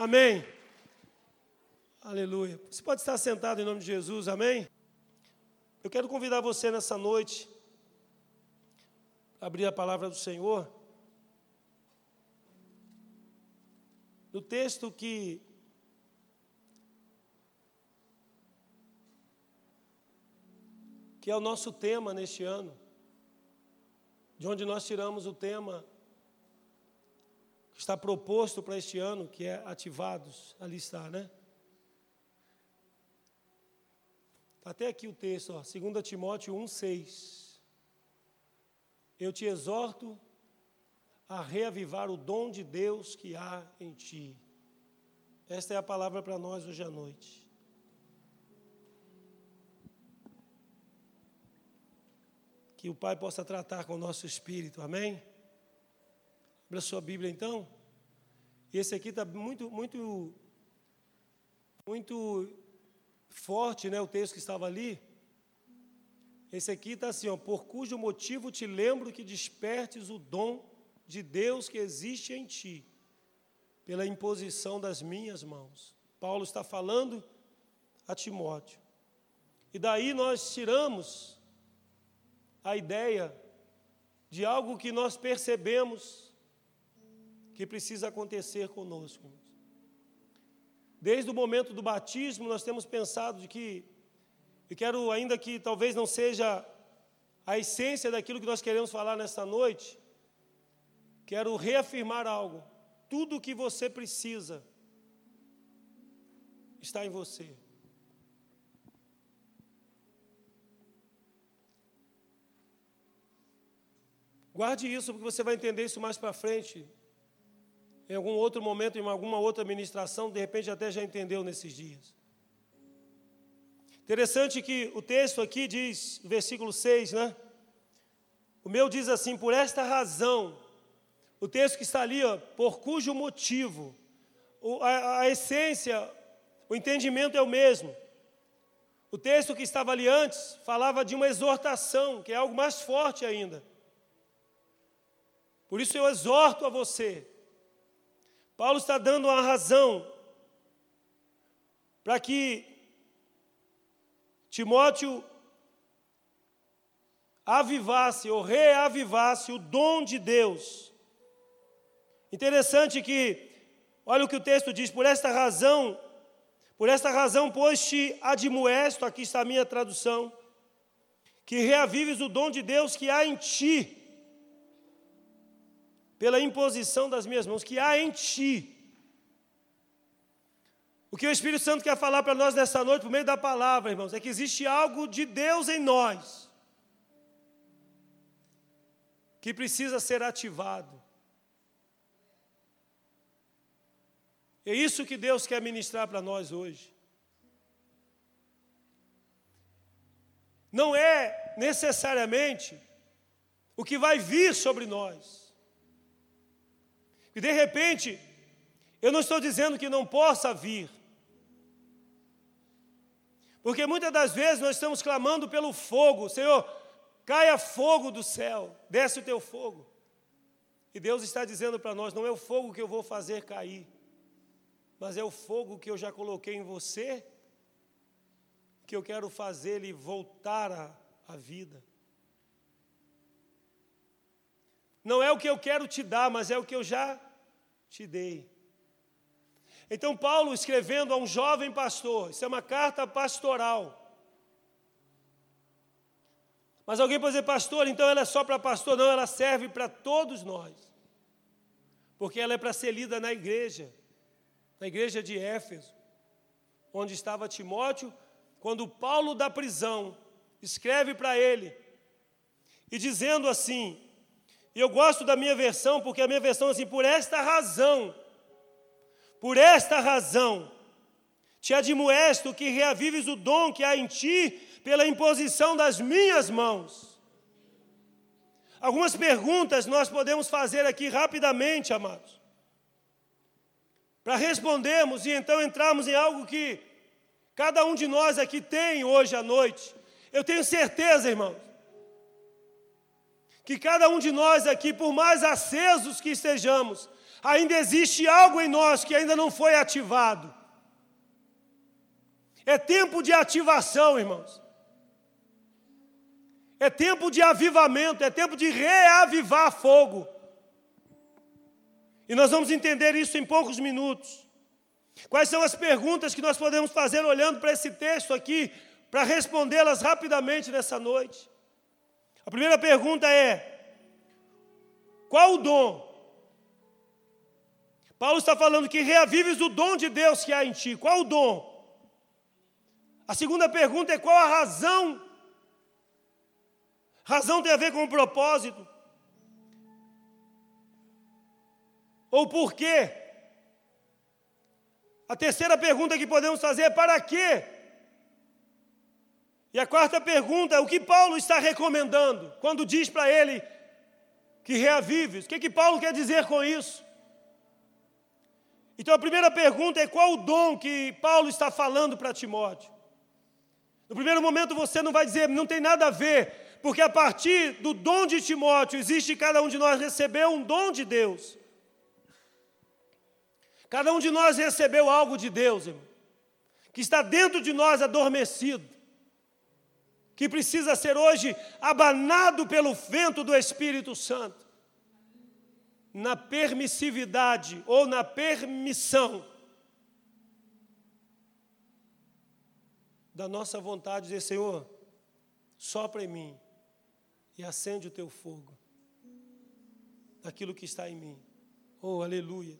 Amém. Aleluia. Você pode estar sentado em nome de Jesus, amém? Eu quero convidar você nessa noite a abrir a palavra do Senhor. No texto que que é o nosso tema neste ano, de onde nós tiramos o tema está proposto para este ano, que é ativados, ali está, né? Está até aqui o texto, ó, 2 Timóteo 1,6. Eu te exorto a reavivar o dom de Deus que há em ti. Esta é a palavra para nós hoje à noite. Que o Pai possa tratar com o nosso espírito, amém? Abra sua Bíblia então. Esse aqui está muito, muito, muito forte, né? O texto que estava ali. Esse aqui está assim, ó, por cujo motivo te lembro que despertes o dom de Deus que existe em ti, pela imposição das minhas mãos. Paulo está falando a Timóteo. E daí nós tiramos a ideia de algo que nós percebemos que precisa acontecer conosco. Desde o momento do batismo, nós temos pensado de que, eu quero, ainda que talvez não seja a essência daquilo que nós queremos falar nesta noite, quero reafirmar algo. Tudo o que você precisa está em você. Guarde isso, porque você vai entender isso mais para frente. Em algum outro momento, em alguma outra ministração, de repente até já entendeu nesses dias. Interessante que o texto aqui diz, versículo 6, né? O meu diz assim: por esta razão, o texto que está ali, ó, por cujo motivo, o, a, a essência, o entendimento é o mesmo. O texto que estava ali antes falava de uma exortação, que é algo mais forte ainda. Por isso eu exorto a você. Paulo está dando uma razão para que Timóteo avivasse ou reavivasse o dom de Deus. Interessante que, olha o que o texto diz, por esta razão, por esta razão, pois te admoesto, aqui está a minha tradução, que reavives o dom de Deus que há em ti pela imposição das minhas mãos, que há em ti. O que o Espírito Santo quer falar para nós nessa noite, por meio da palavra, irmãos, é que existe algo de Deus em nós, que precisa ser ativado. É isso que Deus quer ministrar para nós hoje. Não é necessariamente o que vai vir sobre nós. E de repente, eu não estou dizendo que não possa vir. Porque muitas das vezes nós estamos clamando pelo fogo, Senhor, caia fogo do céu, desce o teu fogo. E Deus está dizendo para nós: não é o fogo que eu vou fazer cair, mas é o fogo que eu já coloquei em você, que eu quero fazer ele voltar à, à vida. Não é o que eu quero te dar, mas é o que eu já te dei. Então, Paulo escrevendo a um jovem pastor, isso é uma carta pastoral. Mas alguém pode dizer, pastor, então ela é só para pastor? Não, ela serve para todos nós. Porque ela é para ser lida na igreja, na igreja de Éfeso, onde estava Timóteo, quando Paulo da prisão escreve para ele, e dizendo assim: e eu gosto da minha versão, porque a minha versão é assim, por esta razão, por esta razão, te admoesto que reavives o dom que há em ti pela imposição das minhas mãos. Algumas perguntas nós podemos fazer aqui rapidamente, amados, para respondermos e então entrarmos em algo que cada um de nós aqui tem hoje à noite. Eu tenho certeza, irmãos, que cada um de nós aqui, por mais acesos que estejamos, Ainda existe algo em nós que ainda não foi ativado. É tempo de ativação, irmãos. É tempo de avivamento, é tempo de reavivar fogo. E nós vamos entender isso em poucos minutos. Quais são as perguntas que nós podemos fazer olhando para esse texto aqui, para respondê-las rapidamente nessa noite? A primeira pergunta é: qual o dom? Paulo está falando que reavives o dom de Deus que há em ti. Qual o dom? A segunda pergunta é: qual a razão Razão tem a ver com o propósito. Ou por quê? A terceira pergunta que podemos fazer é para quê? E a quarta pergunta é o que Paulo está recomendando quando diz para ele que reavives. O que, que Paulo quer dizer com isso? Então a primeira pergunta é qual o dom que Paulo está falando para Timóteo? No primeiro momento você não vai dizer, não tem nada a ver porque a partir do dom de Timóteo, existe cada um de nós recebeu um dom de Deus. Cada um de nós recebeu algo de Deus, irmão, que está dentro de nós adormecido, que precisa ser hoje abanado pelo vento do Espírito Santo, na permissividade ou na permissão da nossa vontade de dizer, Senhor, sopra em mim e acende o teu fogo daquilo que está em mim. Oh, aleluia.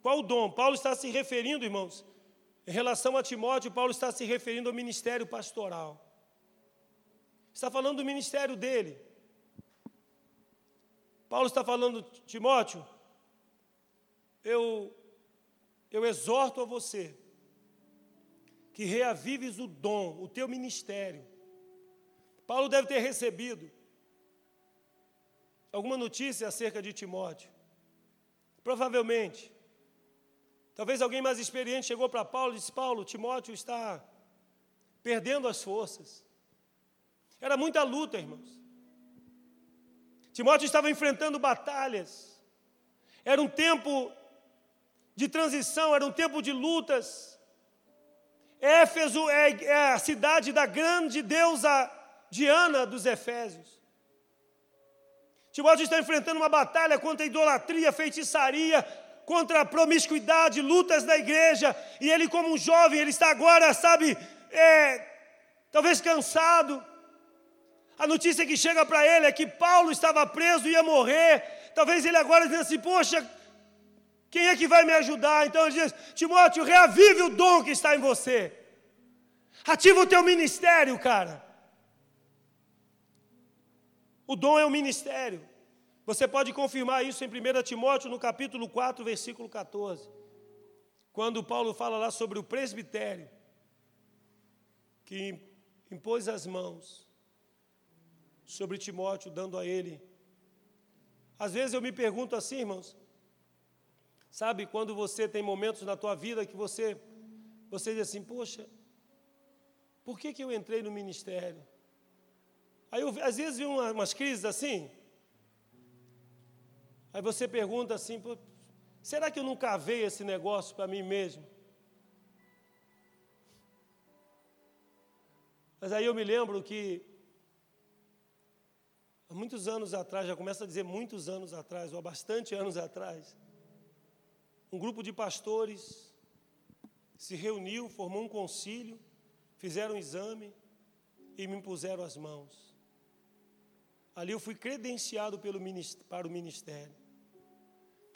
Qual o dom? Paulo está se referindo, irmãos, em relação a Timóteo, Paulo está se referindo ao ministério pastoral. Está falando do ministério dele. Paulo está falando, Timóteo, eu, eu exorto a você que reavives o dom, o teu ministério, Paulo deve ter recebido alguma notícia acerca de Timóteo. Provavelmente. Talvez alguém mais experiente chegou para Paulo e disse: Paulo, Timóteo está perdendo as forças. Era muita luta, irmãos. Timóteo estava enfrentando batalhas. Era um tempo de transição, era um tempo de lutas. Éfeso é, é a cidade da grande deusa Diana dos Efésios. Timóteo está enfrentando uma batalha contra a idolatria, feitiçaria, contra a promiscuidade, lutas da igreja, e ele, como um jovem, ele está agora, sabe, é, talvez cansado. A notícia que chega para ele é que Paulo estava preso e ia morrer. Talvez ele agora diz assim: Poxa, quem é que vai me ajudar? Então ele diz: Timóteo, reavive o dom que está em você. Ativa o teu ministério, cara. O dom é o ministério. Você pode confirmar isso em 1 Timóteo, no capítulo 4, versículo 14. Quando Paulo fala lá sobre o presbitério, que impôs as mãos sobre Timóteo, dando a ele. Às vezes eu me pergunto assim, irmãos, sabe, quando você tem momentos na tua vida que você, você diz assim, poxa, por que, que eu entrei no ministério? Aí eu, às vezes vi uma, umas crises assim. Aí você pergunta assim: será que eu não cavei esse negócio para mim mesmo? Mas aí eu me lembro que há muitos anos atrás, já começa a dizer muitos anos atrás, ou há bastante anos atrás, um grupo de pastores se reuniu, formou um concílio, fizeram um exame e me impuseram as mãos. Ali eu fui credenciado pelo, para o ministério.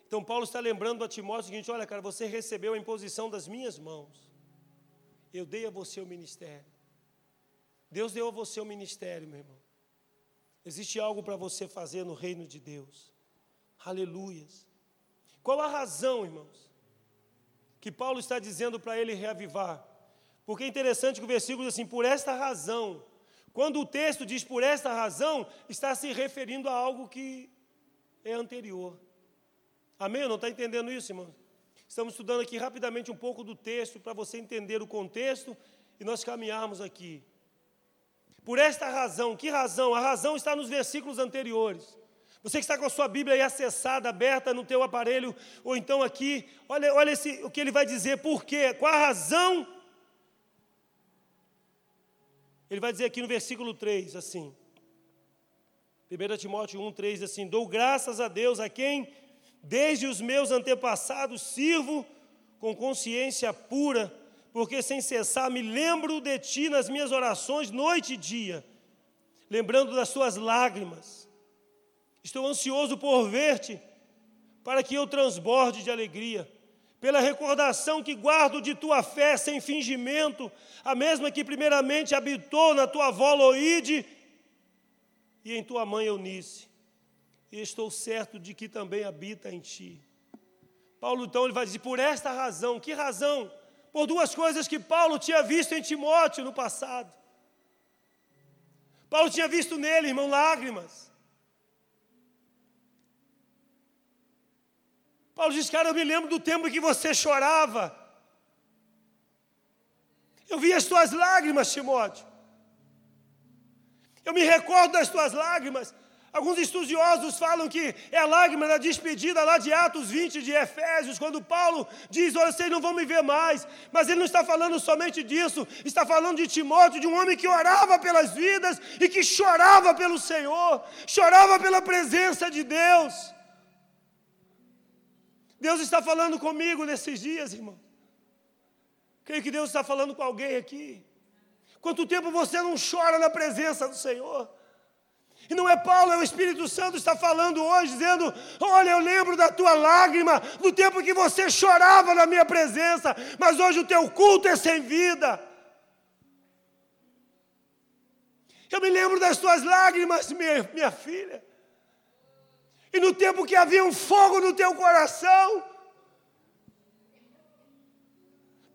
Então Paulo está lembrando a Timóteo o seguinte: olha, cara, você recebeu a imposição das minhas mãos. Eu dei a você o ministério. Deus deu a você o ministério, meu irmão. Existe algo para você fazer no reino de Deus. Aleluias. Qual a razão, irmãos, que Paulo está dizendo para ele reavivar? Porque é interessante que o versículo diz assim: por esta razão quando o texto diz por esta razão, está se referindo a algo que é anterior. Amém? Não está entendendo isso, irmão? Estamos estudando aqui rapidamente um pouco do texto para você entender o contexto e nós caminharmos aqui. Por esta razão, que razão? A razão está nos versículos anteriores. Você que está com a sua Bíblia aí acessada, aberta no teu aparelho, ou então aqui, olha, olha esse, o que ele vai dizer, por quê? Qual a razão? Ele vai dizer aqui no versículo 3, assim, 1 Timóteo 1, 3, assim, dou graças a Deus a quem, desde os meus antepassados, sirvo com consciência pura, porque sem cessar me lembro de ti nas minhas orações, noite e dia, lembrando das tuas lágrimas, Estou ansioso por ver-te, para que eu transborde de alegria, pela recordação que guardo de tua fé sem fingimento, a mesma que primeiramente habitou na tua avó Loide e em tua mãe Eunice. E estou certo de que também habita em ti. Paulo então ele vai dizer: por esta razão, que razão? Por duas coisas que Paulo tinha visto em Timóteo no passado. Paulo tinha visto nele, irmão, lágrimas. Paulo diz, cara, eu me lembro do tempo em que você chorava. Eu vi as tuas lágrimas, Timóteo. Eu me recordo das tuas lágrimas. Alguns estudiosos falam que é a lágrima da despedida lá de Atos 20 de Efésios, quando Paulo diz: Olha, vocês não vão me ver mais. Mas ele não está falando somente disso, está falando de Timóteo, de um homem que orava pelas vidas e que chorava pelo Senhor, chorava pela presença de Deus. Deus está falando comigo nesses dias, irmão. Creio que Deus está falando com alguém aqui. Quanto tempo você não chora na presença do Senhor? E não é Paulo, é o Espírito Santo está falando hoje, dizendo: Olha, eu lembro da tua lágrima, do tempo que você chorava na minha presença, mas hoje o teu culto é sem vida. Eu me lembro das tuas lágrimas, minha, minha filha e no tempo que havia um fogo no teu coração.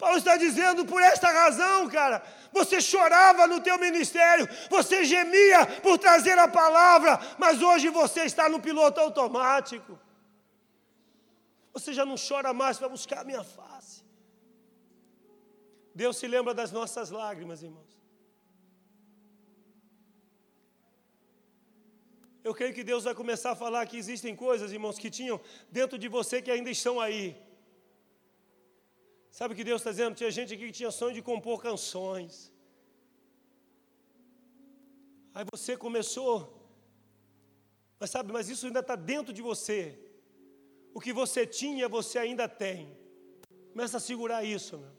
Paulo está dizendo por esta razão, cara, você chorava no teu ministério, você gemia por trazer a palavra, mas hoje você está no piloto automático. Você já não chora mais para buscar a minha face. Deus se lembra das nossas lágrimas, irmãos. Eu creio que Deus vai começar a falar que existem coisas, irmãos, que tinham dentro de você que ainda estão aí. Sabe o que Deus está dizendo? Tinha gente aqui que tinha sonho de compor canções. Aí você começou, mas sabe, mas isso ainda está dentro de você. O que você tinha, você ainda tem. Começa a segurar isso, meu.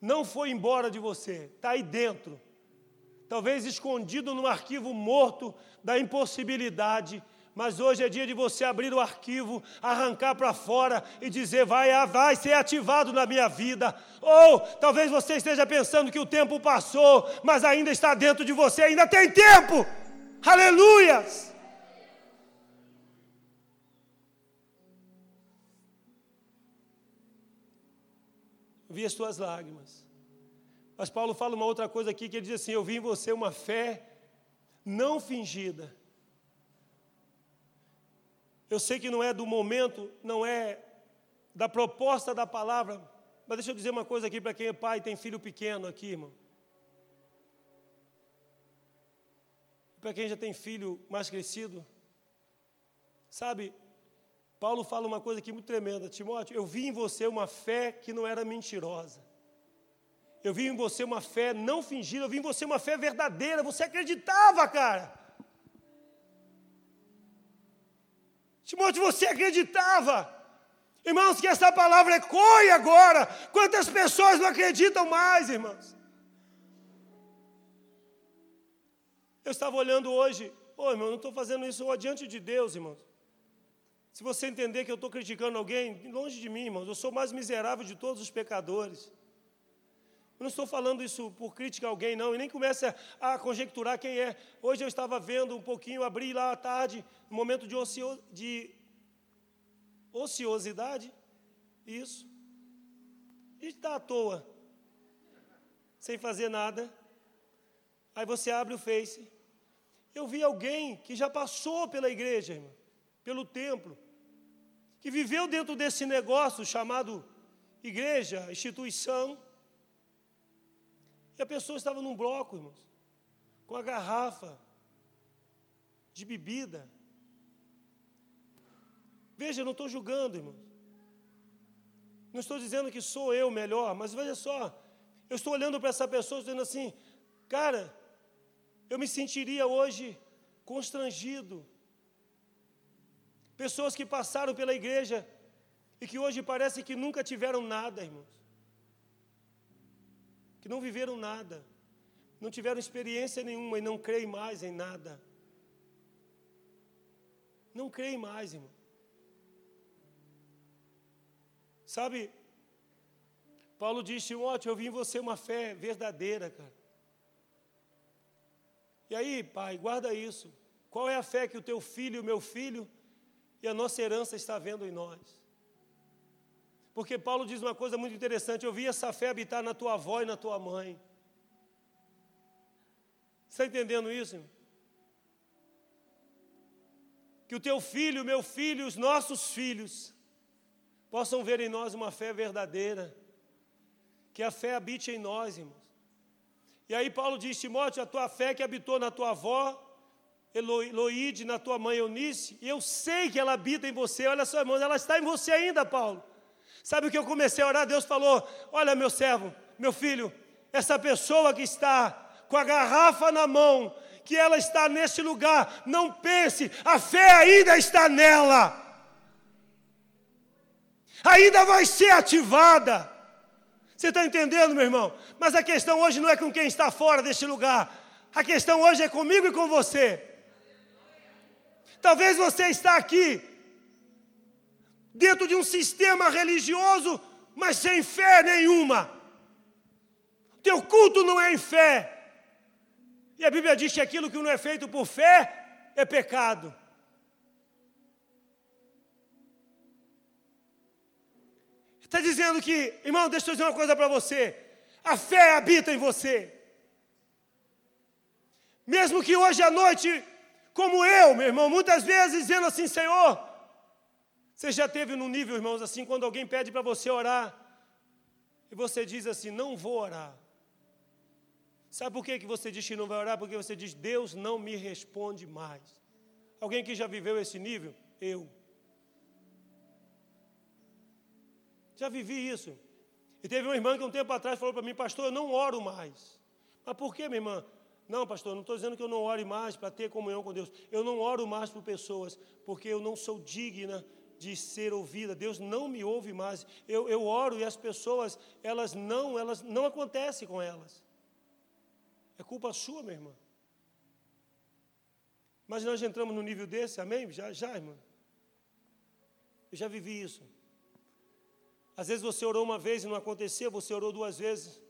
Não foi embora de você, está aí dentro talvez escondido num arquivo morto da impossibilidade. Mas hoje é dia de você abrir o arquivo, arrancar para fora e dizer: vai, ah, vai ser ativado na minha vida. Ou talvez você esteja pensando que o tempo passou, mas ainda está dentro de você, ainda tem tempo. Aleluias! Vi as tuas lágrimas. Mas Paulo fala uma outra coisa aqui que ele diz assim: Eu vi em você uma fé não fingida. Eu sei que não é do momento, não é da proposta da palavra, mas deixa eu dizer uma coisa aqui para quem é pai e tem filho pequeno aqui, irmão. Para quem já tem filho mais crescido, sabe, Paulo fala uma coisa aqui muito tremenda, Timóteo, eu vi em você uma fé que não era mentirosa. Eu vi em você uma fé não fingida, eu vi em você uma fé verdadeira, você acreditava, cara. Timóteo, você acreditava. Irmãos, que essa palavra ecoe agora. Quantas pessoas não acreditam mais, irmãos? Eu estava olhando hoje, ô oh, irmão, não estou fazendo isso diante de Deus, irmãos. Se você entender que eu estou criticando alguém, longe de mim, irmãos, eu sou o mais miserável de todos os pecadores. Eu não estou falando isso por crítica a alguém, não, e nem comece a, conjecturar quem é. Hoje eu estava vendo um pouquinho, abri lá à tarde, um momento de, ocio, de ociosidade, isso. E está à toa, sem fazer nada. Aí você abre o Face. Eu vi alguém que já passou pela igreja, irmão, pelo templo, que viveu dentro desse negócio chamado igreja, instituição, e a pessoa estava num bloco, irmãos, com a garrafa de bebida. Veja, eu não estou julgando, irmão. Não estou dizendo que sou eu melhor, mas veja só, eu estou olhando para essa pessoa dizendo assim, cara, eu me sentiria hoje constrangido. Pessoas que passaram pela igreja e que hoje parece que nunca tiveram nada, irmãos. Que não viveram nada, não tiveram experiência nenhuma e não creem mais em nada. Não creem mais, irmão. Sabe, Paulo diz, Timóteo, eu vi em você uma fé verdadeira, cara. E aí, pai, guarda isso. Qual é a fé que o teu filho e o meu filho e a nossa herança está vendo em nós? Porque Paulo diz uma coisa muito interessante: eu vi essa fé habitar na tua avó e na tua mãe. Está entendendo isso? Irmão? Que o teu filho, o meu filho, os nossos filhos possam ver em nós uma fé verdadeira, que a fé habite em nós, irmãos. E aí Paulo diz, Timóteo, a tua fé que habitou na tua avó, Eloide, na tua mãe Eunice, e eu sei que ela habita em você, olha só, irmãos, ela está em você ainda, Paulo. Sabe o que eu comecei a orar? Deus falou: Olha, meu servo, meu filho, essa pessoa que está com a garrafa na mão, que ela está neste lugar, não pense, a fé ainda está nela ainda vai ser ativada. Você está entendendo, meu irmão? Mas a questão hoje não é com quem está fora deste lugar. A questão hoje é comigo e com você. Talvez você está aqui dentro de um sistema religioso, mas sem fé nenhuma. Teu culto não é em fé. E a Bíblia diz que aquilo que não é feito por fé é pecado. Está dizendo que, irmão, deixa eu dizer uma coisa para você: a fé habita em você. Mesmo que hoje à noite, como eu, meu irmão, muitas vezes dizendo assim, Senhor, você já teve num nível, irmãos, assim, quando alguém pede para você orar, e você diz assim, não vou orar. Sabe por que, que você diz que não vai orar? Porque você diz, Deus não me responde mais. Alguém que já viveu esse nível? Eu. Já vivi isso. E teve uma irmã que um tempo atrás falou para mim, pastor, eu não oro mais. Mas por que, minha irmã? Não, pastor, não estou dizendo que eu não ore mais para ter comunhão com Deus. Eu não oro mais por pessoas, porque eu não sou digna de ser ouvida. Deus não me ouve mais. Eu, eu oro e as pessoas, elas não, elas não acontece com elas. É culpa sua, minha irmã. Mas nós entramos no nível desse, amém? Já, já, irmã. Eu já vivi isso. Às vezes você orou uma vez e não aconteceu, você orou duas vezes.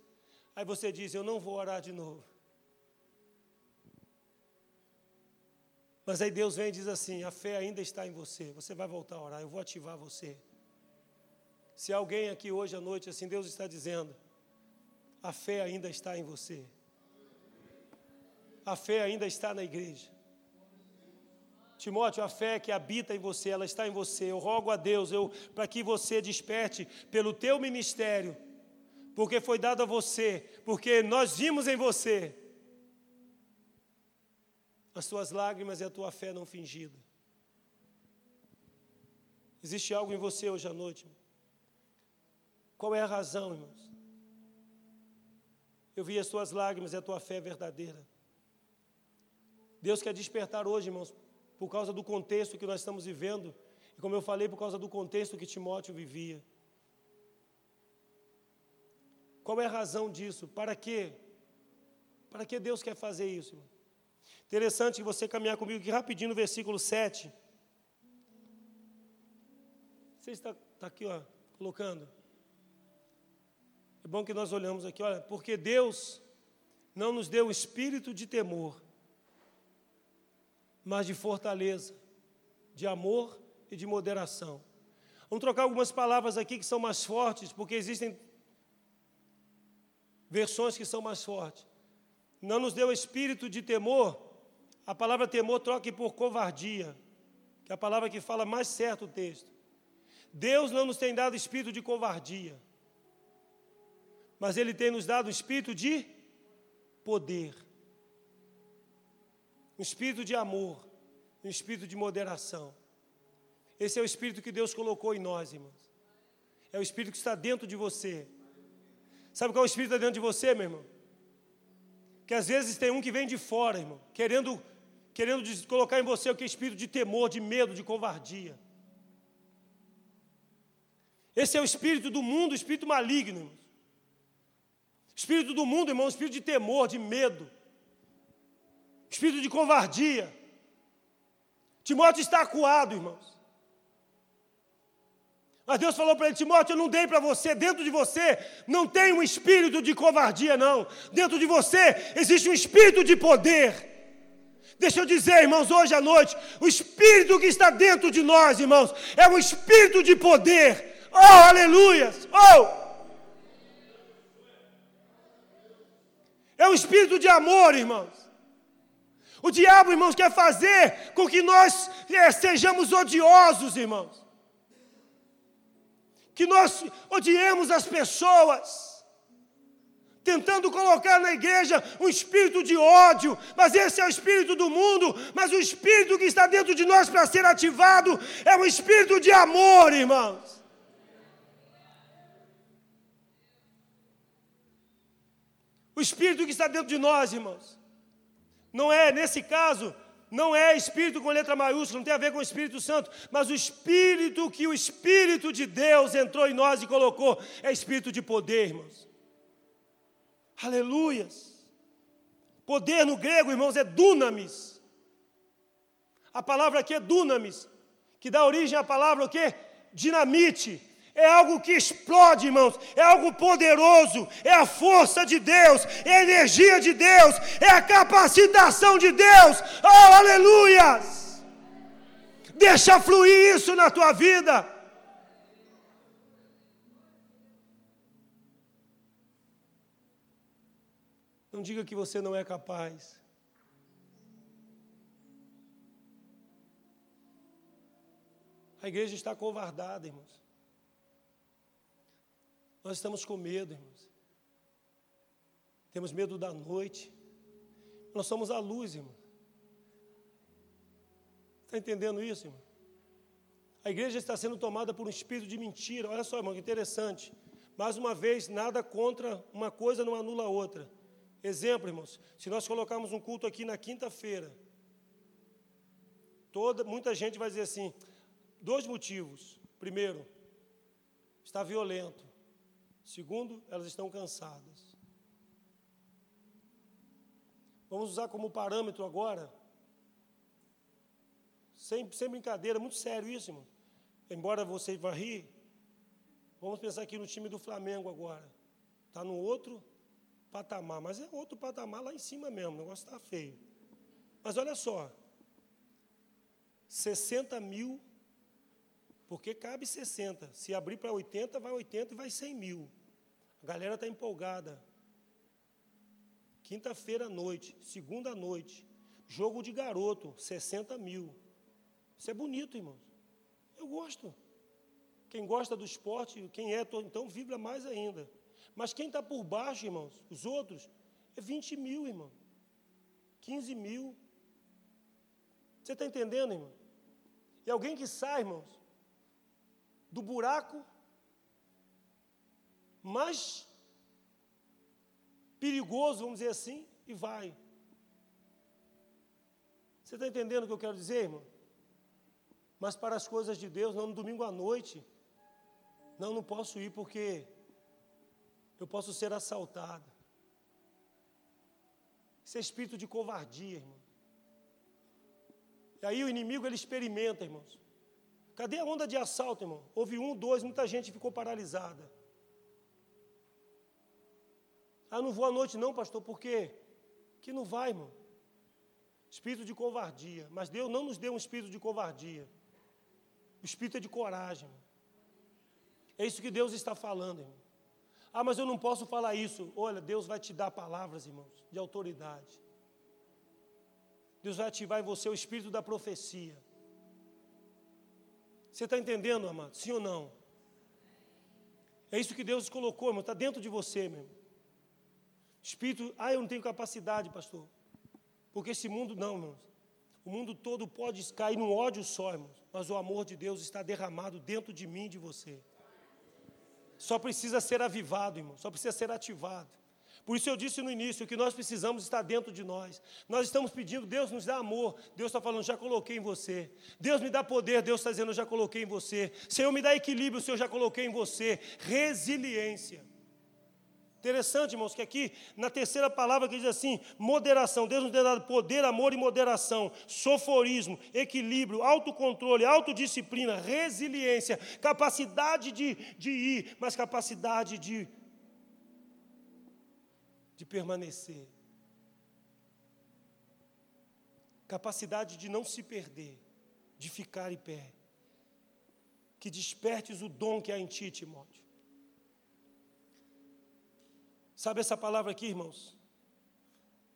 Aí você diz: Eu não vou orar de novo. Mas aí Deus vem e diz assim: A fé ainda está em você. Você vai voltar a orar, eu vou ativar você. Se alguém aqui hoje à noite, assim, Deus está dizendo: A fé ainda está em você. A fé ainda está na igreja. Timóteo, a fé que habita em você, ela está em você. Eu rogo a Deus eu, para que você desperte pelo teu ministério, porque foi dado a você, porque nós vimos em você as tuas lágrimas e a tua fé não fingida. Existe algo em você hoje à noite? Qual é a razão, irmãos? Eu vi as tuas lágrimas e a tua fé verdadeira. Deus quer despertar hoje, irmãos, por causa do contexto que nós estamos vivendo, e como eu falei, por causa do contexto que Timóteo vivia. Qual é a razão disso? Para quê? Para que Deus quer fazer isso? Interessante você caminhar comigo aqui rapidinho no versículo 7. Você está, está aqui, ó, colocando. É bom que nós olhamos aqui, olha, porque Deus não nos deu espírito de temor, mas de fortaleza, de amor e de moderação. Vamos trocar algumas palavras aqui que são mais fortes, porque existem versões que são mais fortes. Não nos deu espírito de temor, a palavra temor troque por covardia, que é a palavra que fala mais certo o texto. Deus não nos tem dado espírito de covardia, mas Ele tem nos dado um espírito de poder um espírito de amor um espírito de moderação. Esse é o espírito que Deus colocou em nós, irmãos. É o espírito que está dentro de você. Sabe qual é o espírito que está dentro de você, meu irmão? Que às vezes tem um que vem de fora, irmão, querendo, querendo colocar em você o que é espírito de temor, de medo, de covardia. Esse é o espírito do mundo, o espírito maligno, irmãos. Espírito do mundo, irmão, espírito de temor, de medo, espírito de covardia. Timóteo está acuado, irmãos. Mas Deus falou para ele, Timóteo, eu não dei para você, dentro de você não tem um espírito de covardia, não. Dentro de você existe um espírito de poder. Deixa eu dizer, irmãos, hoje à noite, o espírito que está dentro de nós, irmãos, é um espírito de poder. Oh, aleluias! Oh! É um espírito de amor, irmãos. O diabo, irmãos, quer fazer com que nós é, sejamos odiosos, irmãos que nós odiemos as pessoas, tentando colocar na igreja um espírito de ódio, mas esse é o espírito do mundo, mas o espírito que está dentro de nós para ser ativado é um espírito de amor, irmãos. O espírito que está dentro de nós, irmãos, não é, nesse caso, não é espírito com letra maiúscula, não tem a ver com o Espírito Santo, mas o espírito que o Espírito de Deus entrou em nós e colocou é espírito de poder, irmãos. Aleluias. Poder no grego, irmãos, é dunamis. A palavra aqui é dunamis, que dá origem à palavra o quê? Dinamite é algo que explode, irmãos, é algo poderoso, é a força de Deus, é a energia de Deus, é a capacitação de Deus. Oh, aleluias! Deixa fluir isso na tua vida. Não diga que você não é capaz. A igreja está covardada, irmãos. Nós estamos com medo, irmãos. Temos medo da noite. Nós somos a luz, irmão. Está entendendo isso, irmão? A igreja está sendo tomada por um espírito de mentira. Olha só, irmão, que interessante. Mais uma vez, nada contra uma coisa não anula a outra. Exemplo, irmãos, se nós colocarmos um culto aqui na quinta-feira, toda muita gente vai dizer assim: dois motivos. Primeiro, está violento. Segundo, elas estão cansadas. Vamos usar como parâmetro agora, sem, sem brincadeira, muito sério isso, irmão. Embora você vá rir, vamos pensar aqui no time do Flamengo agora. Está no outro patamar, mas é outro patamar lá em cima mesmo, o negócio está feio. Mas olha só, 60 mil, porque cabe 60. Se abrir para 80, vai 80 e vai 100 mil. A galera está empolgada. Quinta-feira à noite, segunda à noite, jogo de garoto, 60 mil. Isso é bonito, irmãos. Eu gosto. Quem gosta do esporte, quem é, então vibra mais ainda. Mas quem está por baixo, irmãos, os outros, é 20 mil, irmão. 15 mil. Você está entendendo, irmão? E alguém que sai, irmãos, do buraco mais perigoso, vamos dizer assim, e vai. Você está entendendo o que eu quero dizer, irmão? Mas para as coisas de Deus, não no domingo à noite, não, não posso ir porque eu posso ser assaltado. Isso é espírito de covardia, irmão. E aí o inimigo ele experimenta, irmãos. Cadê a onda de assalto, irmão? Houve um, dois, muita gente ficou paralisada. Ah, não vou à noite não, pastor, por quê? Que não vai, irmão. Espírito de covardia. Mas Deus não nos deu um espírito de covardia. O espírito é de coragem. Irmão. É isso que Deus está falando, irmão. Ah, mas eu não posso falar isso. Olha, Deus vai te dar palavras, irmãos, de autoridade. Deus vai ativar em você o espírito da profecia. Você está entendendo, amado? Sim ou não? É isso que Deus colocou, irmão. Está dentro de você, meu irmão. Espírito, ah, eu não tenho capacidade, pastor. Porque esse mundo não, irmãos. O mundo todo pode cair num ódio só, irmãos, mas o amor de Deus está derramado dentro de mim e de você. Só precisa ser avivado, irmão, só precisa ser ativado. Por isso eu disse no início que nós precisamos estar dentro de nós. Nós estamos pedindo, Deus nos dá amor. Deus está falando, já coloquei em você. Deus me dá poder, Deus está dizendo, já coloquei em você. Senhor, me dá equilíbrio, Senhor, já coloquei em você. Resiliência. Interessante, irmãos, que aqui na terceira palavra que diz assim: moderação. Deus nos tem dado poder, amor e moderação, soforismo, equilíbrio, autocontrole, autodisciplina, resiliência, capacidade de, de ir, mas capacidade de, de permanecer. Capacidade de não se perder, de ficar em pé. Que despertes o dom que há em ti, Timóteo. Sabe essa palavra aqui, irmãos?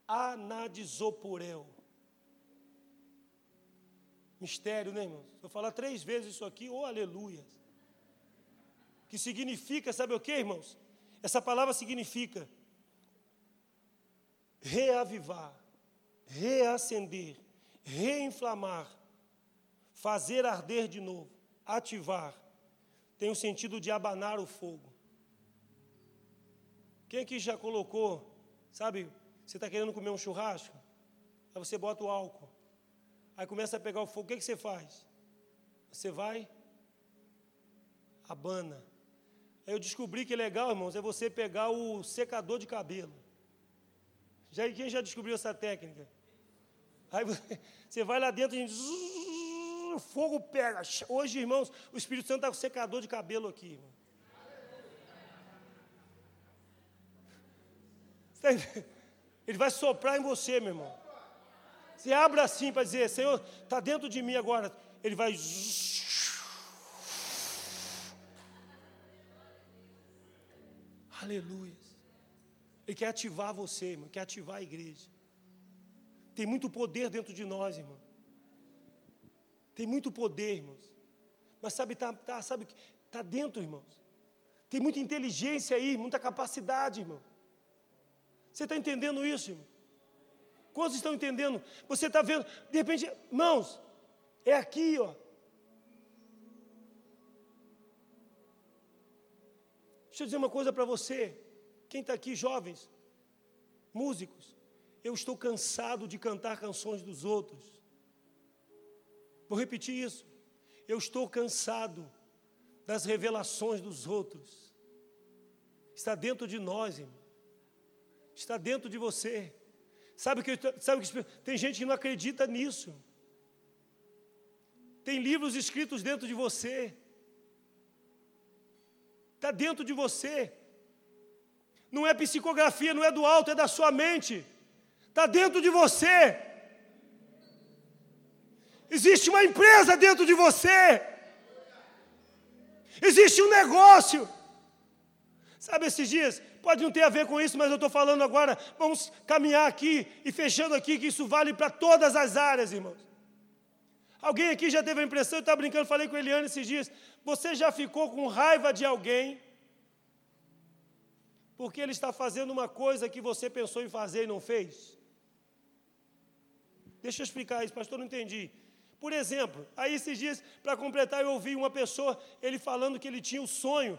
Anadizoporel. Mistério, né, irmãos? Eu falar três vezes isso aqui, oh aleluia. Que significa, sabe o que, irmãos? Essa palavra significa reavivar, reacender, reinflamar, fazer arder de novo, ativar. Tem o sentido de abanar o fogo. Quem aqui já colocou, sabe, você está querendo comer um churrasco, aí você bota o álcool, aí começa a pegar o fogo, o que, que você faz? Você vai, abana. Aí eu descobri que é legal, irmãos, é você pegar o secador de cabelo. Já, quem já descobriu essa técnica? Aí você vai lá dentro e o fogo pega. Hoje, irmãos, o Espírito Santo está com secador de cabelo aqui, irmão. Ele vai soprar em você, meu irmão. Você abre assim para dizer, Senhor, está dentro de mim agora. Ele vai. Aleluia. Ele quer ativar você, irmão. Quer ativar a igreja. Tem muito poder dentro de nós, irmão. Tem muito poder, irmãos. Mas sabe, tá, tá, sabe, tá dentro, irmãos. Tem muita inteligência aí, muita capacidade, irmão. Você está entendendo isso, irmão? Quantos estão entendendo? Você está vendo, de repente, mãos, é aqui, ó. Deixa eu dizer uma coisa para você. Quem está aqui, jovens, músicos, eu estou cansado de cantar canções dos outros. Vou repetir isso. Eu estou cansado das revelações dos outros. Está dentro de nós, irmão está dentro de você. Sabe que, sabe que tem gente que não acredita nisso. Tem livros escritos dentro de você. Está dentro de você. Não é psicografia, não é do alto, é da sua mente. Está dentro de você. Existe uma empresa dentro de você. Existe um negócio. Sabe esses dias, pode não ter a ver com isso, mas eu estou falando agora, vamos caminhar aqui e fechando aqui, que isso vale para todas as áreas, irmãos. Alguém aqui já teve a impressão, eu estava brincando, falei com Eliane esses dias, você já ficou com raiva de alguém, porque ele está fazendo uma coisa que você pensou em fazer e não fez? Deixa eu explicar isso, pastor, não entendi. Por exemplo, aí esses dias, para completar, eu ouvi uma pessoa, ele falando que ele tinha o sonho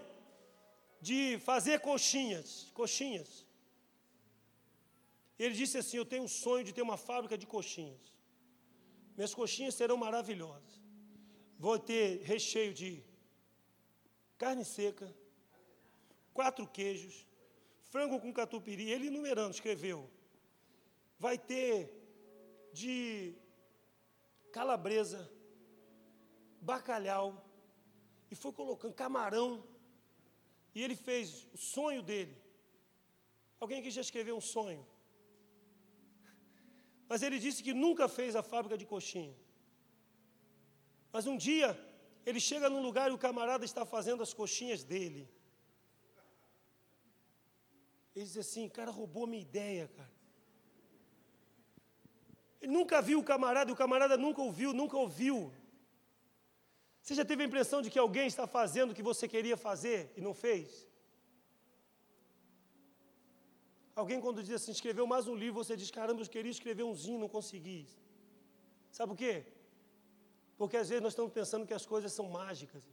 de fazer coxinhas, coxinhas. Ele disse assim: Eu tenho um sonho de ter uma fábrica de coxinhas. Minhas coxinhas serão maravilhosas. Vou ter recheio de carne seca, quatro queijos, frango com catupiry. Ele numerando, escreveu. Vai ter de calabresa, bacalhau, e foi colocando camarão e ele fez o sonho dele. Alguém aqui já escreveu um sonho? Mas ele disse que nunca fez a fábrica de coxinha. Mas um dia, ele chega num lugar e o camarada está fazendo as coxinhas dele. Ele diz assim: cara, roubou minha ideia, cara. Ele nunca viu o camarada, o camarada nunca ouviu, nunca ouviu. Você já teve a impressão de que alguém está fazendo o que você queria fazer e não fez? Alguém, quando diz assim, escreveu mais um livro, você diz: caramba, eu queria escrever umzinho, não consegui. Sabe por quê? Porque às vezes nós estamos pensando que as coisas são mágicas.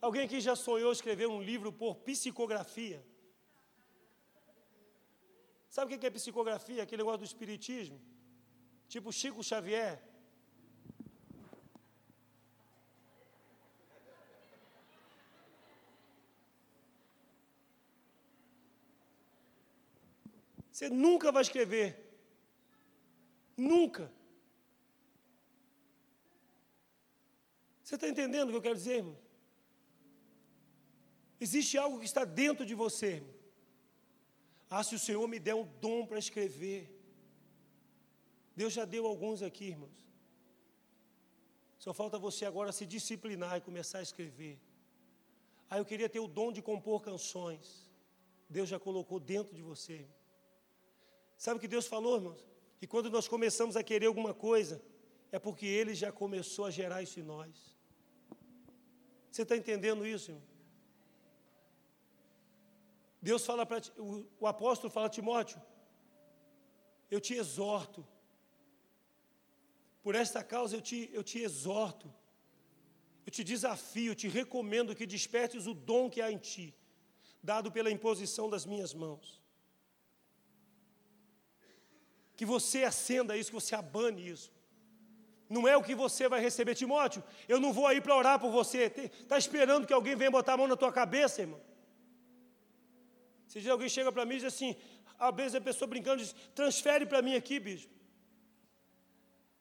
Alguém aqui já sonhou escrever um livro por psicografia? Sabe o que é psicografia? Aquele negócio do espiritismo? Tipo Chico Xavier. Você nunca vai escrever. Nunca. Você está entendendo o que eu quero dizer, irmão? Existe algo que está dentro de você, irmão. Ah, se o Senhor me der um dom para escrever. Deus já deu alguns aqui, irmãos. Só falta você agora se disciplinar e começar a escrever. Ah, eu queria ter o dom de compor canções. Deus já colocou dentro de você. Irmão. Sabe o que Deus falou, irmãos? Que quando nós começamos a querer alguma coisa, é porque Ele já começou a gerar isso em nós. Você está entendendo isso, irmão? Deus fala para o, o apóstolo fala Timóteo, eu te exorto. Por esta causa eu te, eu te exorto. Eu te desafio, eu te recomendo que despertes o dom que há em ti, dado pela imposição das minhas mãos que você acenda isso, que você abane isso. Não é o que você vai receber, Timóteo. Eu não vou aí para orar por você. Está esperando que alguém venha botar a mão na tua cabeça, irmão. Se alguém chega para mim e diz assim, às vezes a pessoa brincando diz, transfere para mim aqui, bispo.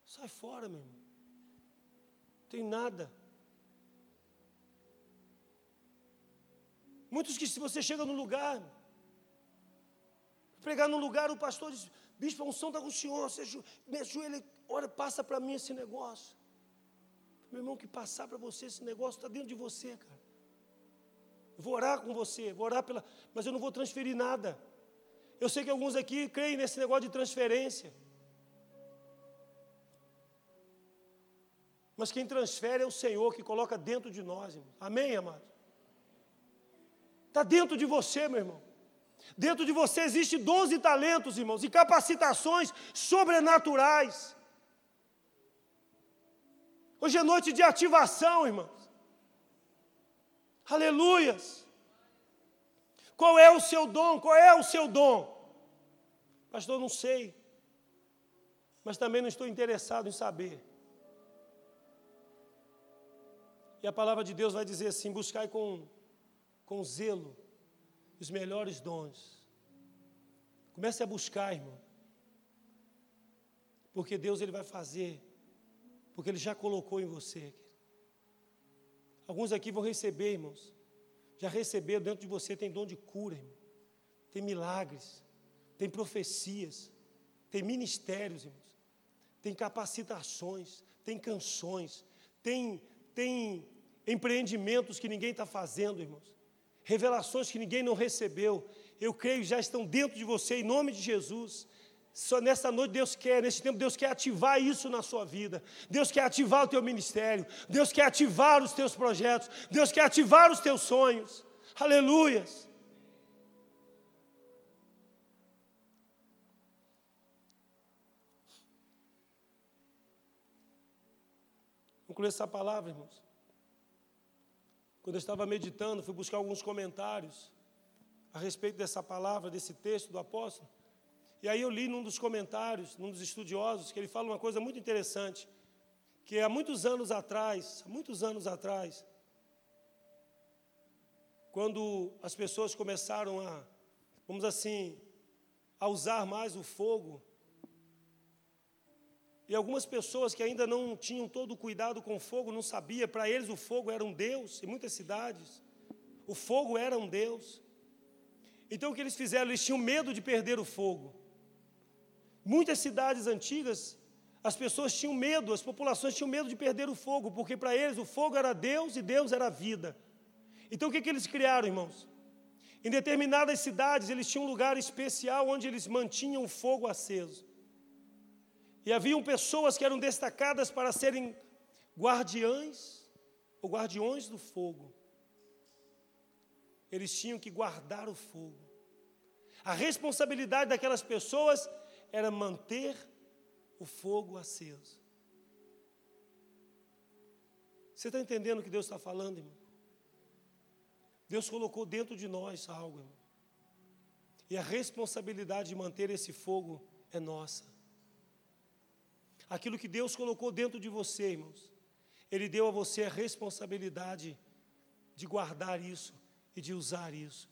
Sai fora, meu irmão. Não tem nada. Muitos que se você chega no lugar, pregar num lugar, o pastor diz, Bispo, a unção está com o senhor. Você me ajoelha, ora, passa para mim esse negócio. Meu irmão, que passar para você esse negócio está dentro de você, cara. Vou orar com você, vou orar pela. Mas eu não vou transferir nada. Eu sei que alguns aqui creem nesse negócio de transferência. Mas quem transfere é o Senhor que coloca dentro de nós, irmão. Amém, amado? Está dentro de você, meu irmão. Dentro de você existe 12 talentos, irmãos, e capacitações sobrenaturais. Hoje é noite de ativação, irmãos. Aleluias. Qual é o seu dom? Qual é o seu dom? Pastor, não sei. Mas também não estou interessado em saber. E a palavra de Deus vai dizer assim: buscai com, com zelo os melhores dons. Comece a buscar, irmão. Porque Deus ele vai fazer, porque ele já colocou em você. Alguns aqui vão receber, irmãos. Já receberam dentro de você tem dom de cura, irmão. Tem milagres, tem profecias, tem ministérios, irmãos. Tem capacitações, tem canções, tem tem empreendimentos que ninguém está fazendo, irmãos revelações que ninguém não recebeu, eu creio já estão dentro de você, em nome de Jesus. Só nessa noite Deus quer, nesse tempo Deus quer ativar isso na sua vida. Deus quer ativar o teu ministério. Deus quer ativar os teus projetos. Deus quer ativar os teus sonhos. Aleluias. Concluir essa palavra, irmãos. Quando eu estava meditando, fui buscar alguns comentários a respeito dessa palavra, desse texto do apóstolo. E aí eu li num dos comentários, num dos estudiosos, que ele fala uma coisa muito interessante, que há muitos anos atrás, muitos anos atrás, quando as pessoas começaram a, vamos assim, a usar mais o fogo, e algumas pessoas que ainda não tinham todo o cuidado com o fogo, não sabia, para eles o fogo era um Deus, em muitas cidades. O fogo era um Deus. Então o que eles fizeram? Eles tinham medo de perder o fogo. Muitas cidades antigas, as pessoas tinham medo, as populações tinham medo de perder o fogo, porque para eles o fogo era Deus e Deus era vida. Então o que, que eles criaram, irmãos? Em determinadas cidades, eles tinham um lugar especial onde eles mantinham o fogo aceso. E haviam pessoas que eram destacadas para serem guardiães ou guardiões do fogo. Eles tinham que guardar o fogo. A responsabilidade daquelas pessoas era manter o fogo aceso. Você está entendendo o que Deus está falando, irmão? Deus colocou dentro de nós algo, irmão. E a responsabilidade de manter esse fogo é nossa. Aquilo que Deus colocou dentro de você, irmãos, Ele deu a você a responsabilidade de guardar isso e de usar isso.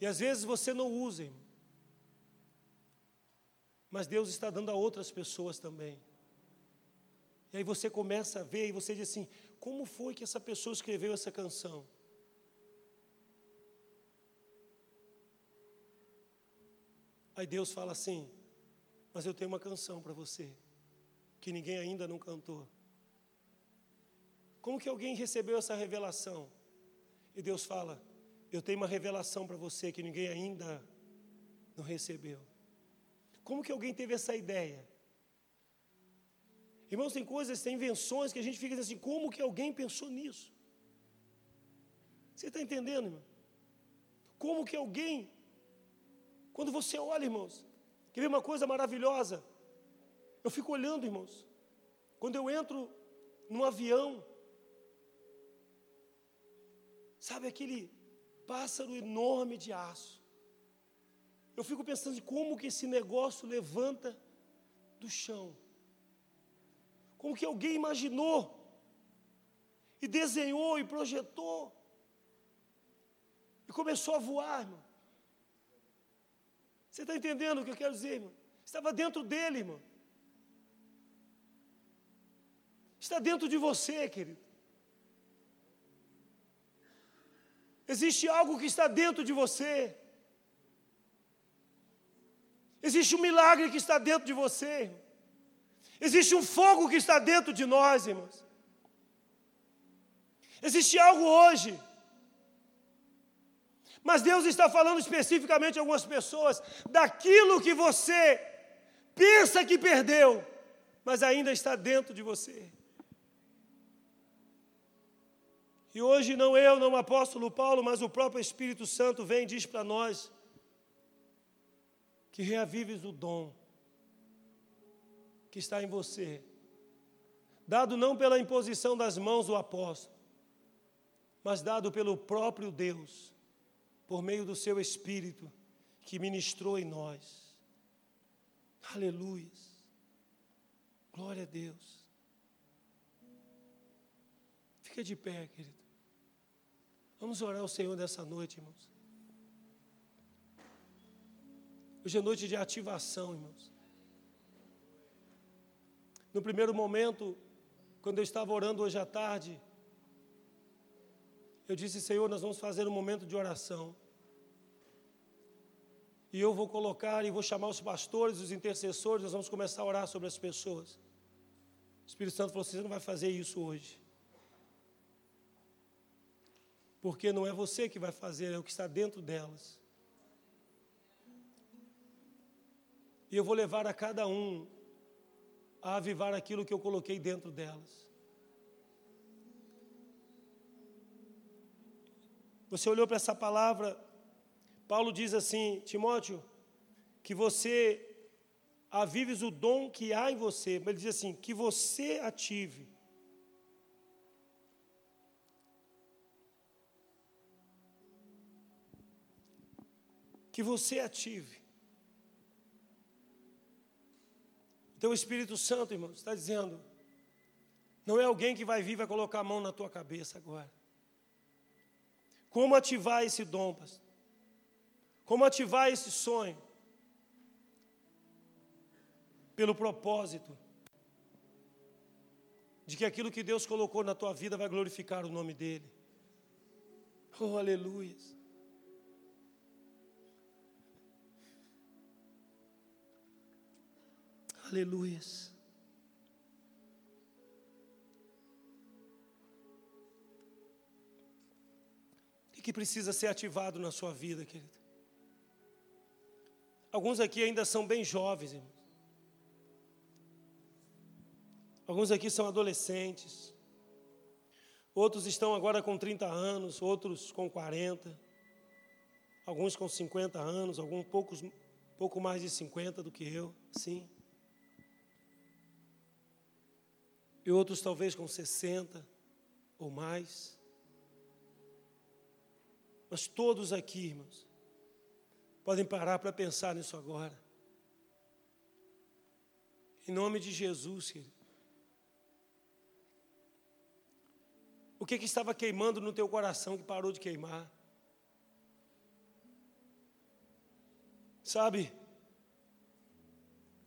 E às vezes você não usa, irmão. Mas Deus está dando a outras pessoas também. E aí você começa a ver e você diz assim: como foi que essa pessoa escreveu essa canção? Aí Deus fala assim: Mas eu tenho uma canção para você, que ninguém ainda não cantou. Como que alguém recebeu essa revelação? E Deus fala: Eu tenho uma revelação para você que ninguém ainda não recebeu. Como que alguém teve essa ideia? Irmãos, tem coisas, tem invenções que a gente fica assim, como que alguém pensou nisso? Você está entendendo, irmão? Como que alguém, quando você olha, irmãos, quer ver uma coisa maravilhosa? Eu fico olhando, irmãos, quando eu entro num avião, sabe aquele pássaro enorme de aço? Eu fico pensando em como que esse negócio levanta do chão. Como que alguém imaginou e desenhou e projetou e começou a voar, irmão. Você está entendendo o que eu quero dizer, irmão? Estava dentro dele, irmão. Está dentro de você, querido. Existe algo que está dentro de você. Existe um milagre que está dentro de você. Existe um fogo que está dentro de nós, irmãos. Existe algo hoje. Mas Deus está falando especificamente a algumas pessoas daquilo que você pensa que perdeu, mas ainda está dentro de você. E hoje não eu, não o apóstolo Paulo, mas o próprio Espírito Santo vem e diz para nós que reavives o dom que está em você, dado não pela imposição das mãos do apóstolo, mas dado pelo próprio Deus, por meio do seu Espírito que ministrou em nós. Aleluia. Glória a Deus. Fica de pé, querido. Vamos orar ao Senhor nessa noite, irmãos. Hoje é noite de ativação, irmãos. No primeiro momento, quando eu estava orando hoje à tarde, eu disse, Senhor, nós vamos fazer um momento de oração. E eu vou colocar e vou chamar os pastores, os intercessores, nós vamos começar a orar sobre as pessoas. O Espírito Santo falou: você não vai fazer isso hoje. Porque não é você que vai fazer, é o que está dentro delas. E eu vou levar a cada um a avivar aquilo que eu coloquei dentro delas. Você olhou para essa palavra, Paulo diz assim, Timóteo, que você avives o dom que há em você, mas ele diz assim, que você ative. Que você ative. Então o Espírito Santo, irmão, está dizendo, não é alguém que vai vir e vai colocar a mão na tua cabeça agora. Como ativar esse dom, pastor? Como ativar esse sonho? Pelo propósito de que aquilo que Deus colocou na tua vida vai glorificar o nome dEle. Oh, aleluia. Aleluias. Que precisa ser ativado na sua vida, querido? Alguns aqui ainda são bem jovens. Alguns aqui são adolescentes. Outros estão agora com 30 anos, outros com 40. Alguns com 50 anos, alguns poucos pouco mais de 50 do que eu, sim. E outros talvez com 60 ou mais. Mas todos aqui, irmãos, podem parar para pensar nisso agora. Em nome de Jesus, querido. O que, que estava queimando no teu coração que parou de queimar? Sabe?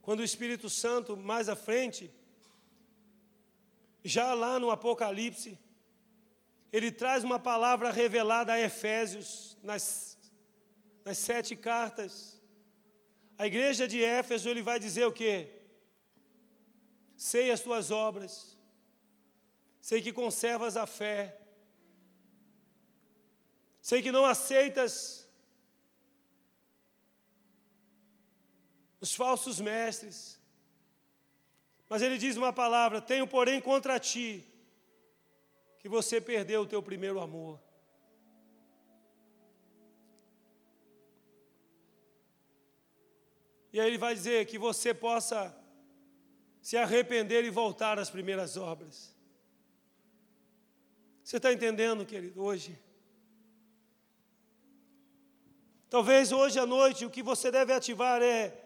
Quando o Espírito Santo, mais à frente, já lá no Apocalipse, ele traz uma palavra revelada a Efésios, nas, nas sete cartas. A igreja de Éfeso, ele vai dizer o quê? Sei as tuas obras, sei que conservas a fé, sei que não aceitas os falsos mestres. Mas ele diz uma palavra: Tenho, porém, contra ti que você perdeu o teu primeiro amor. E aí ele vai dizer que você possa se arrepender e voltar às primeiras obras. Você está entendendo, querido, hoje? Talvez hoje à noite o que você deve ativar é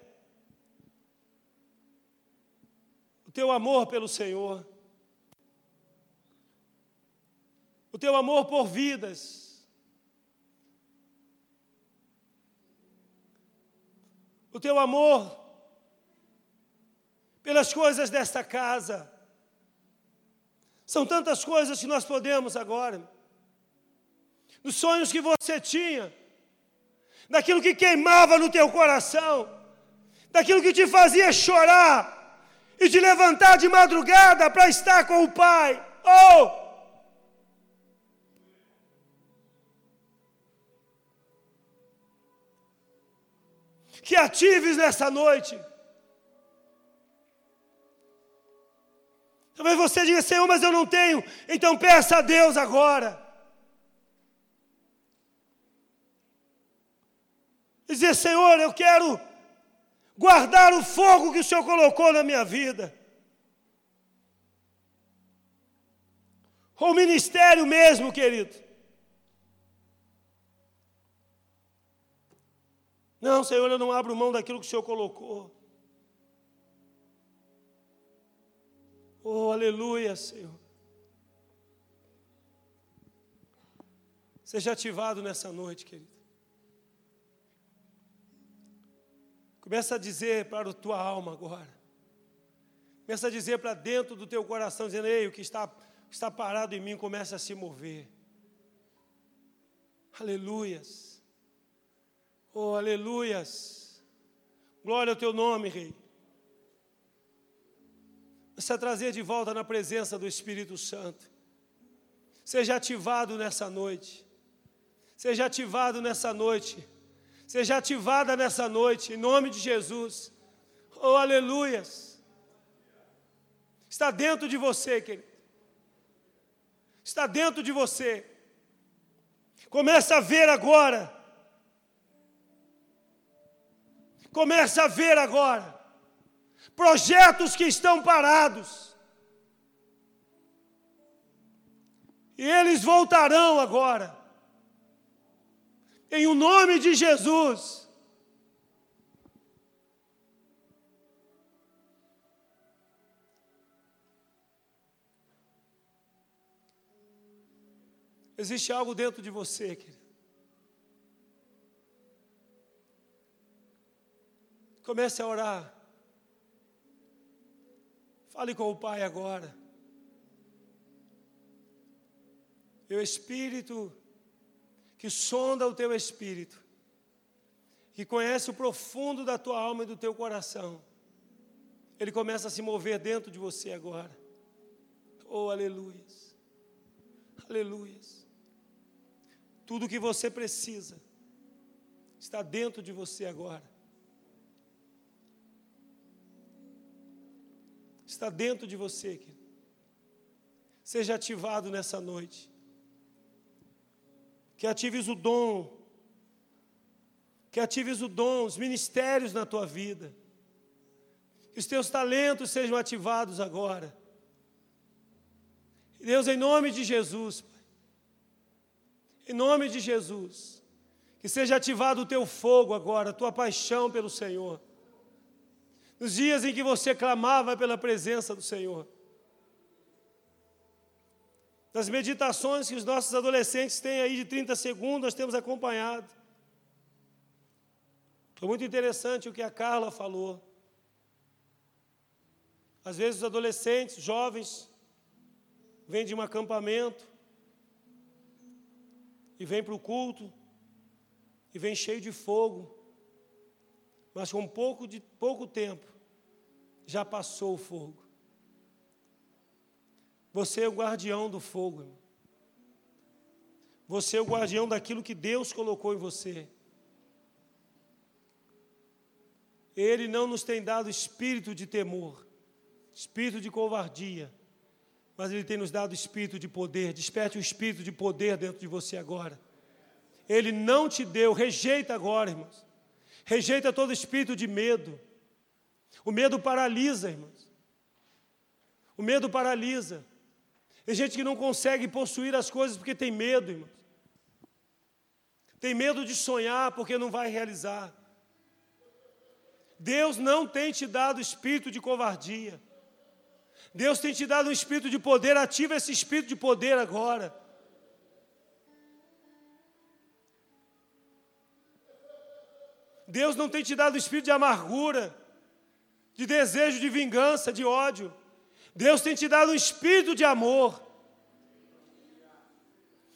teu amor pelo Senhor, o teu amor por vidas, o teu amor pelas coisas desta casa. São tantas coisas que nós podemos agora, os sonhos que você tinha, daquilo que queimava no teu coração, daquilo que te fazia chorar, e de levantar de madrugada para estar com o Pai. Oh! Que atives nessa noite. Talvez você diga, Senhor, mas eu não tenho. Então peça a Deus agora. Dizer, Senhor, eu quero guardar o fogo que o Senhor colocou na minha vida. Ou o ministério mesmo, querido. Não, Senhor, eu não abro mão daquilo que o Senhor colocou. Oh, aleluia, Senhor. Seja ativado nessa noite, querido. Começa a dizer para a tua alma agora. Começa a dizer para dentro do teu coração, dizendo, ei, o que está, está parado em mim começa a se mover. Aleluias. Oh, aleluias. Glória ao teu nome, Rei. Começa a trazer de volta na presença do Espírito Santo. Seja ativado nessa noite. Seja ativado nessa noite seja ativada nessa noite, em nome de Jesus. Oh, aleluias. Está dentro de você, querido. Está dentro de você. Começa a ver agora. Começa a ver agora. Projetos que estão parados. E eles voltarão agora em o nome de Jesus. Existe algo dentro de você, querido. Comece a orar. Fale com o Pai agora. O Espírito que sonda o teu espírito, que conhece o profundo da tua alma e do teu coração, ele começa a se mover dentro de você agora. Oh, aleluias, aleluias. Tudo que você precisa está dentro de você agora. Está dentro de você, querido. Seja ativado nessa noite que atives o dom que atives o dom, os ministérios na tua vida. Que os teus talentos sejam ativados agora. Deus, em nome de Jesus, Pai, em nome de Jesus, que seja ativado o teu fogo agora, a tua paixão pelo Senhor. Nos dias em que você clamava pela presença do Senhor. Nas meditações que os nossos adolescentes têm aí de 30 segundos, nós temos acompanhado. Foi muito interessante o que a Carla falou. Às vezes os adolescentes, jovens, vêm de um acampamento e vêm para o culto e vêm cheio de fogo, mas com pouco, de, pouco tempo já passou o fogo. Você é o guardião do fogo. Irmão. Você é o guardião daquilo que Deus colocou em você. Ele não nos tem dado espírito de temor, espírito de covardia, mas Ele tem nos dado espírito de poder. Desperte o espírito de poder dentro de você agora. Ele não te deu, rejeita agora, irmãos. Rejeita todo espírito de medo. O medo paralisa, irmãos. O medo paralisa. Tem gente que não consegue possuir as coisas porque tem medo, irmãos. Tem medo de sonhar porque não vai realizar. Deus não tem te dado espírito de covardia. Deus tem te dado um espírito de poder, ativa esse espírito de poder agora. Deus não tem te dado espírito de amargura, de desejo de vingança, de ódio. Deus tem te dado um espírito de amor.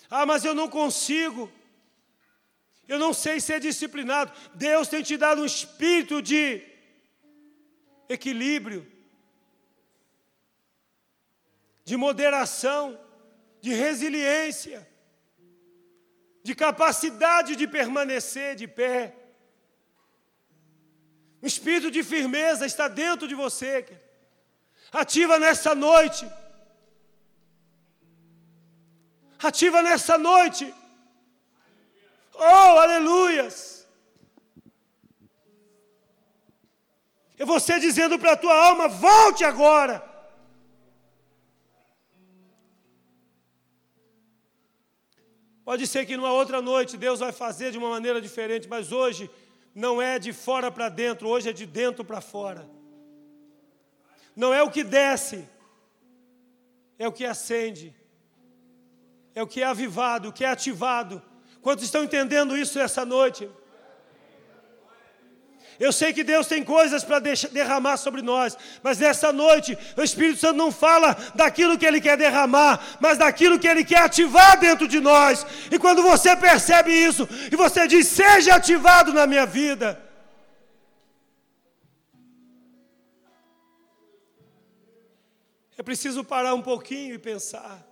Ah, mas eu não consigo. Eu não sei ser disciplinado. Deus tem te dado um espírito de equilíbrio, de moderação, de resiliência, de capacidade de permanecer de pé. Espírito de firmeza está dentro de você. Ativa nessa noite. Ativa nessa noite Oh, aleluias! É você dizendo para a tua alma: volte agora. Pode ser que numa outra noite Deus vai fazer de uma maneira diferente, mas hoje não é de fora para dentro, hoje é de dentro para fora. Não é o que desce, é o que acende, é o que é avivado, o que é ativado, Quantos estão entendendo isso essa noite? Eu sei que Deus tem coisas para derramar sobre nós, mas nessa noite o Espírito Santo não fala daquilo que Ele quer derramar, mas daquilo que Ele quer ativar dentro de nós. E quando você percebe isso e você diz: Seja ativado na minha vida. É preciso parar um pouquinho e pensar.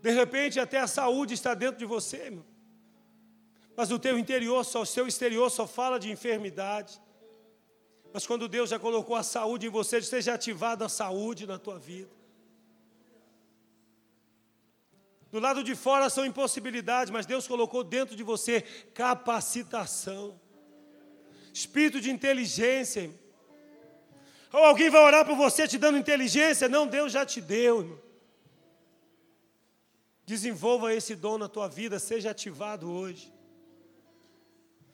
De repente, até a saúde está dentro de você, meu. Mas o teu interior, só, o seu exterior só fala de enfermidade. Mas quando Deus já colocou a saúde em você, esteja ativada a saúde na tua vida. Do lado de fora são impossibilidades, mas Deus colocou dentro de você capacitação, espírito de inteligência. Ou alguém vai orar por você te dando inteligência? Não, Deus já te deu, irmão. Desenvolva esse dom na tua vida, seja ativado hoje.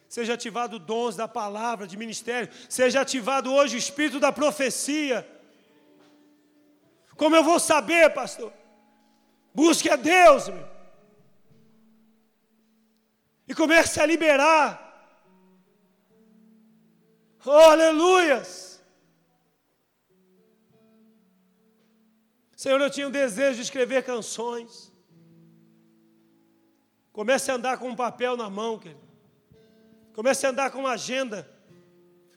Seja ativado dons da palavra, de ministério. Seja ativado hoje o espírito da profecia. Como eu vou saber, pastor? Busque a Deus, meu. E comece a liberar. Oh, aleluias! Senhor, eu tinha o desejo de escrever canções. Comece a andar com um papel na mão, querido. Comece a andar com uma agenda,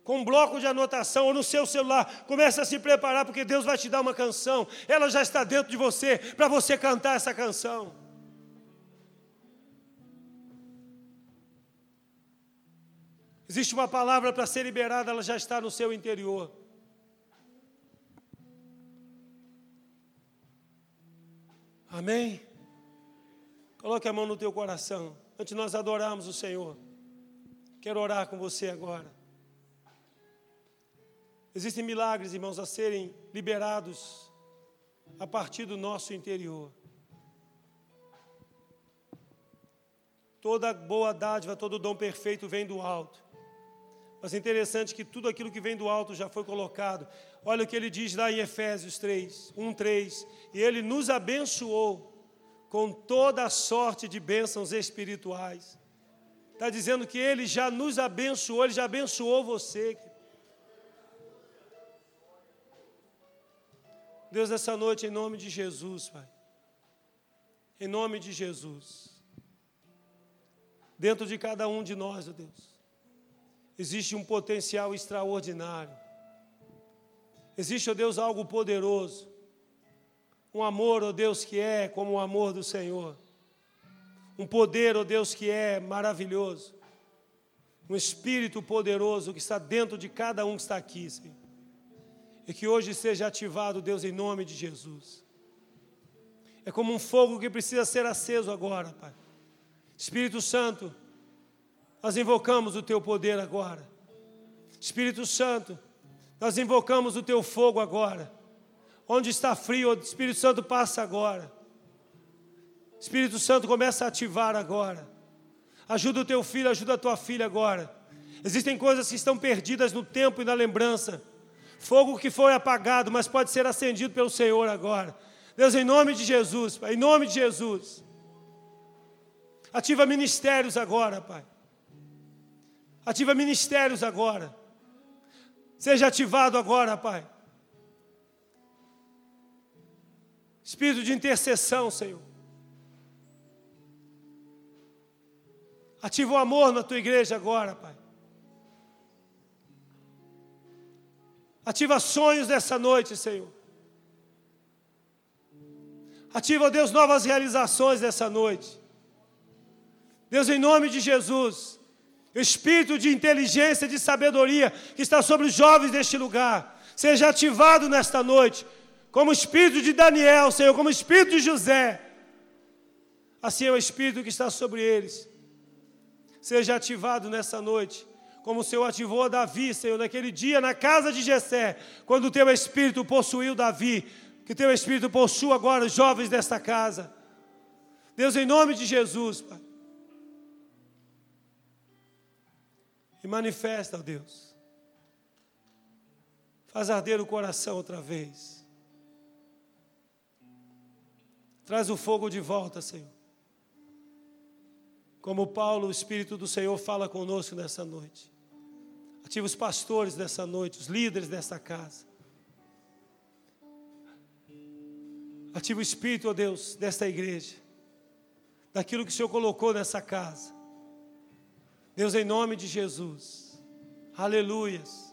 com um bloco de anotação ou no seu celular. Comece a se preparar, porque Deus vai te dar uma canção. Ela já está dentro de você, para você cantar essa canção. Existe uma palavra para ser liberada, ela já está no seu interior. Amém? Coloque a mão no teu coração. Antes de nós adorarmos o Senhor. Quero orar com você agora. Existem milagres, irmãos, a serem liberados a partir do nosso interior. Toda boa dádiva, todo dom perfeito vem do alto. Mas é interessante que tudo aquilo que vem do alto já foi colocado. Olha o que ele diz lá em Efésios 3, 1, 3. E ele nos abençoou com toda a sorte de bênçãos espirituais. Está dizendo que ele já nos abençoou, ele já abençoou você. Deus, nessa noite, em nome de Jesus, Pai. Em nome de Jesus. Dentro de cada um de nós, ó Deus existe um potencial extraordinário. Existe, ó Deus, algo poderoso. Um amor, ó Deus, que é como o amor do Senhor. Um poder, ó Deus, que é maravilhoso. Um espírito poderoso que está dentro de cada um que está aqui, Senhor. E que hoje seja ativado, Deus, em nome de Jesus. É como um fogo que precisa ser aceso agora, Pai. Espírito Santo, nós invocamos o teu poder agora. Espírito Santo, nós invocamos o teu fogo agora. Onde está frio, o Espírito Santo passa agora. Espírito Santo começa a ativar agora. Ajuda o teu filho, ajuda a tua filha agora. Existem coisas que estão perdidas no tempo e na lembrança. Fogo que foi apagado, mas pode ser acendido pelo Senhor agora. Deus, em nome de Jesus, Pai, em nome de Jesus. Ativa ministérios agora, Pai. Ativa ministérios agora. Seja ativado agora, Pai. Espírito de intercessão, Senhor. Ativa o amor na tua igreja agora, Pai. Ativa sonhos nessa noite, Senhor. Ativa, Deus, novas realizações nessa noite. Deus, em nome de Jesus. O espírito de inteligência, de sabedoria que está sobre os jovens deste lugar, seja ativado nesta noite, como espírito de Daniel, Senhor, como espírito de José. Assim é o espírito que está sobre eles. Seja ativado nessa noite, como o Senhor ativou Davi, Senhor, naquele dia na casa de Jessé, quando o teu espírito possuiu Davi, que teu espírito possua agora os jovens desta casa. Deus, em nome de Jesus, Pai. e manifesta, ó Deus. Faz arder o coração outra vez. Traz o fogo de volta, Senhor. Como Paulo, o Espírito do Senhor fala conosco nessa noite. Ativa os pastores dessa noite, os líderes dessa casa. Ativa o Espírito, ó Deus, desta igreja. Daquilo que o Senhor colocou nessa casa. Deus, em nome de Jesus. Aleluias.